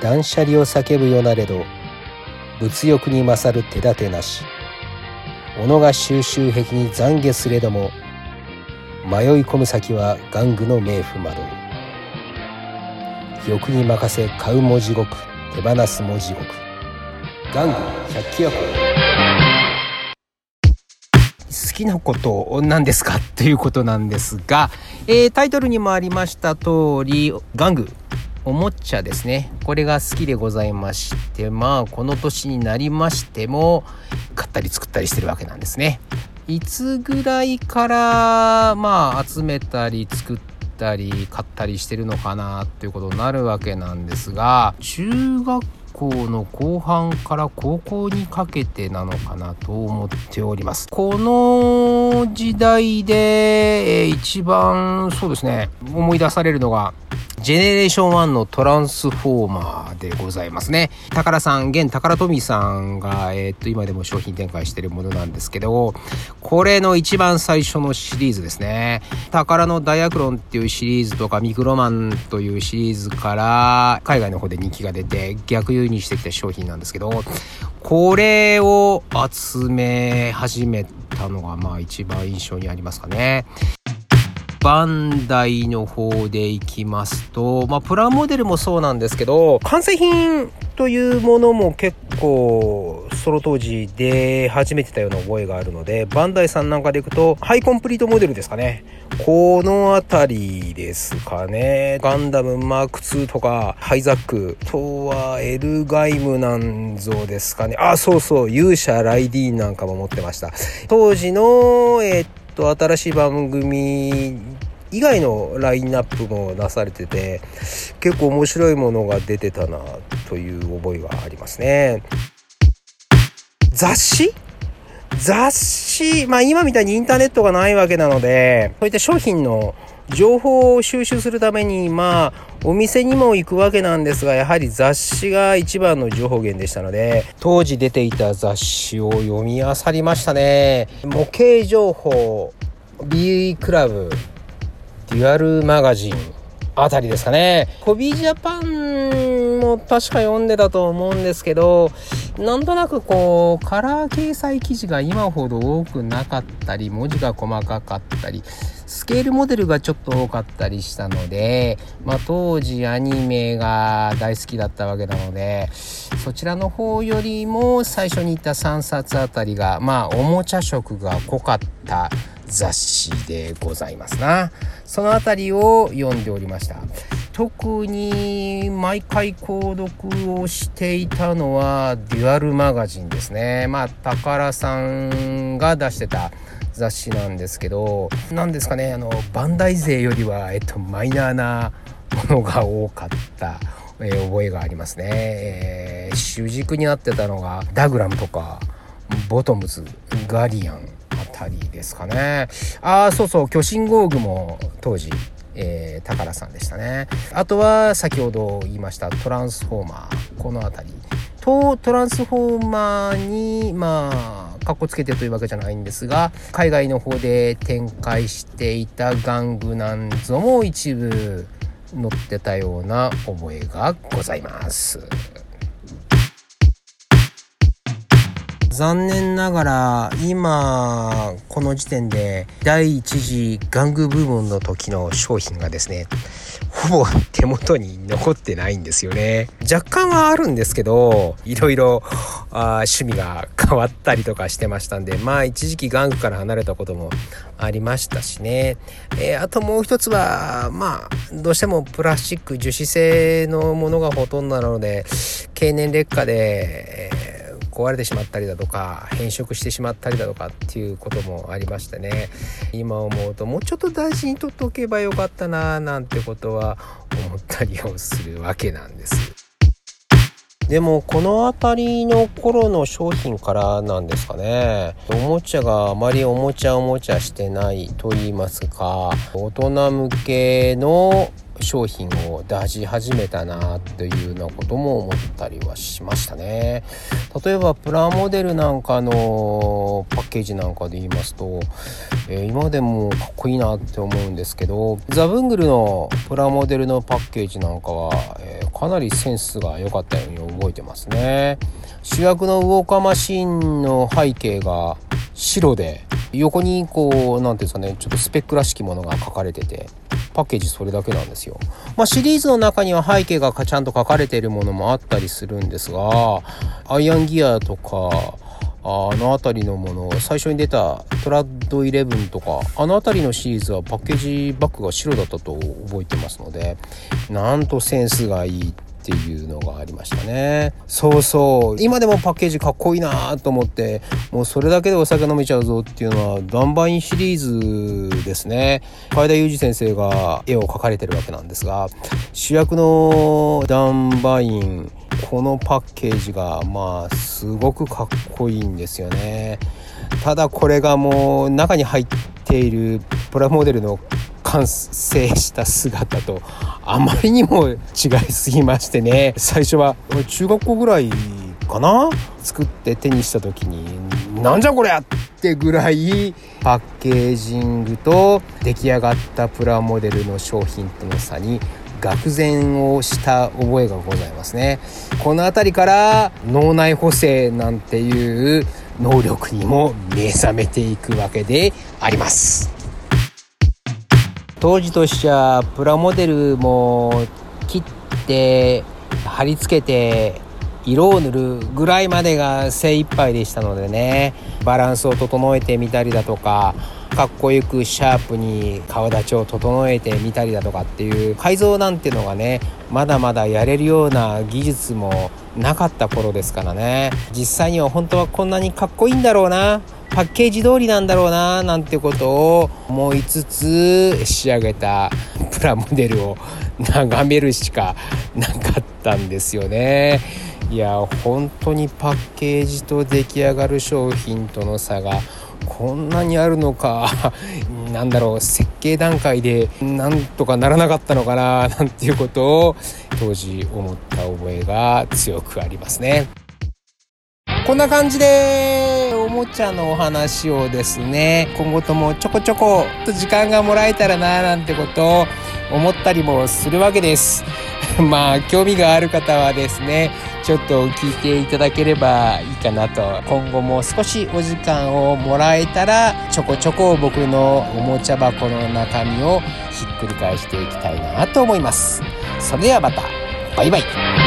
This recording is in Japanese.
断捨離を叫ぶよなれど物欲に勝る手立てなし。己が収集癖に懺悔すれども迷い込む先は玩具の冥府窓。欲に任せ買うも地獄手放すも地獄。玩具百鬼夜好きなことなんですか？ということなんですが、えー、タイトルにもありました通り玩具。おもちゃですね。これが好きでございましてまあこの年になりましても買ったり作ったりしてるわけなんですね。いつぐらいからまあ集めたり作ったり買ったりしてるのかなっていうことになるわけなんですが中学校の後半から高校にかけてなのかなと思っております。この時代で、一番そうですね思い出されるのがジェネレーション1のトランスフォーマーでございますね。宝さん、現宝富さんが、えー、っと、今でも商品展開してるものなんですけど、これの一番最初のシリーズですね。宝のダイアクロンっていうシリーズとか、ミクロマンというシリーズから、海外の方で人気が出て、逆輸入してきた商品なんですけど、これを集め始めたのが、まあ一番印象にありますかね。バンダイの方でいきますと、まあ、プラモデルもそうなんですけど、完成品というものも結構、その当時出始めてたような覚えがあるので、バンダイさんなんかでいくと、ハイコンプリートモデルですかね。この辺りですかね。ガンダムマーク2とか、ハイザック、とはエルガイムなんぞですかね。あ、そうそう、勇者ライディーンなんかも持ってました。当時の、えー、っと新しい番組以外のラインナップもなされてて結構面白いものが出てたなという覚えはありますね。雑誌？雑誌？まあ今みたいにインターネットがないわけなのでこういった商品の情報を収集するためにまあお店にも行くわけなんですがやはり雑誌が一番の情報源でしたので当時出ていた雑誌を読み漁りましたね模型情報 B クラブデュアルマガジンあたりですかね。コビージャパンも確か読んでたと思うんですけど、なんとなくこう、カラー掲載記事が今ほど多くなかったり、文字が細かかったり、スケールモデルがちょっと多かったりしたので、まあ当時アニメが大好きだったわけなので、そちらの方よりも最初に言った3冊あたりが、まあおもちゃ色が濃かった雑誌でございますな。その辺りを読んでおりました。特に毎回購読をしていたのはデュアルマガジンですね。まあ、宝さんが出してた雑誌なんですけど、何ですかね、あの、バンダイ勢よりは、えっと、マイナーなものが多かった。えー、覚えがありますね、えー、主軸になってたのがダグラムとかボトムズガリアンあたりですかね。ああ、そうそう、巨神豪具も当時、えー、宝さんでしたね。あとは先ほど言いましたトランスフォーマー、この辺り。と、トランスフォーマーに、まあ、かっこつけてというわけじゃないんですが、海外の方で展開していた玩具なんぞも一部載ってたような覚えがございます。残念ながら今この時点で第一次玩具部門の時の商品がですねほぼ手元に残ってないんですよね。若干はあるんですけどいろいろ趣味が変わったりとかしてましたんでまあ一時期玩具から離れたこともありましたしね、えー、あともう一つはまあどうしてもプラスチック樹脂製のものがほとんどなので経年劣化で、えー壊れてしまったりだとか変色してしまったりだとかっていうこともありましてね今思うともうちょっと大事に取っておけばよかったななんてことは思ったりをするわけなんです。でもこの辺りの頃の商品からなんですかねおもちゃがあまりおもちゃおもちゃしてないと言いますか大人向けの商品を出し始めたなというようなことも思ったりはしましたね。例えばプラモデルなんかのパッケージなんかで言いますと、えー、今でもかっこいいなって思うんですけどザブングルのプラモデルのパッケージなんかは、えー、かなりセンスが良かったように覚えてますね。主役のウォーカーマシンの背景が白で横にこう何ていうんですかねちょっとスペックらしきものが書かれててパッケージそれだけなんですよ。まあ、シリーズの中には背景がちゃんと書かれているものもあったりするんですがアイアンギアとかあの辺りのもの最初に出たトラッド11とかあの辺りのシリーズはパッケージバッグが白だったと覚えてますのでなんとセンスがいいっっていうのがありましたね。そうそう。今でもパッケージかっこいいなと思ってもうそれだけでお酒飲めちゃうぞっていうのはダンバインシリーズですね。海田裕二先生が絵を描かれてるわけなんですが主役のダンバインこのパッケージがまあすごくかっこいいんですよね。ただこれがもう中に入っているプラモデルの完成した姿とあまりにも違いすぎましてね。最初は中学校ぐらいかな？作って手にした時になんじゃこりゃってぐらいパッケージングと出来上がったプラモデルの商品との差に愕然をした覚えがございますね。この辺りから脳内補正なんていう能力にも目覚めていくわけであります。当時としてはプラモデルも切って貼り付けて色を塗るぐらいまでが精一杯でしたのでねバランスを整えてみたりだとかかっこよくシャープに顔立ちを整えてみたりだとかっていう改造なんてのがねまだまだやれるような技術もなかった頃ですからね実際には本当はこんなにかっこいいんだろうなパッケージ通りなんだろうななんてことを思いつつ仕上げたプラモデルを眺めるしかなかったんですよね。いや本当にパッケージと出来上がる商品との差がこんなにあるのか なんだろう設計段階でなんとかならなかったのかな なんていうことを当時思った覚えが強くありますね。こんな感じでおもちゃのお話をですね今後ともちょこちょこと時間がもらえたらななんてことを思ったりもするわけです。まあ興味がある方はですねちょっと聞いていただければいいかなと。今後も少しお時間をもらえたらちょこちょこ僕のおもちゃ箱の中身をひっくり返していきたいなと思います。それではまた。バイバイ。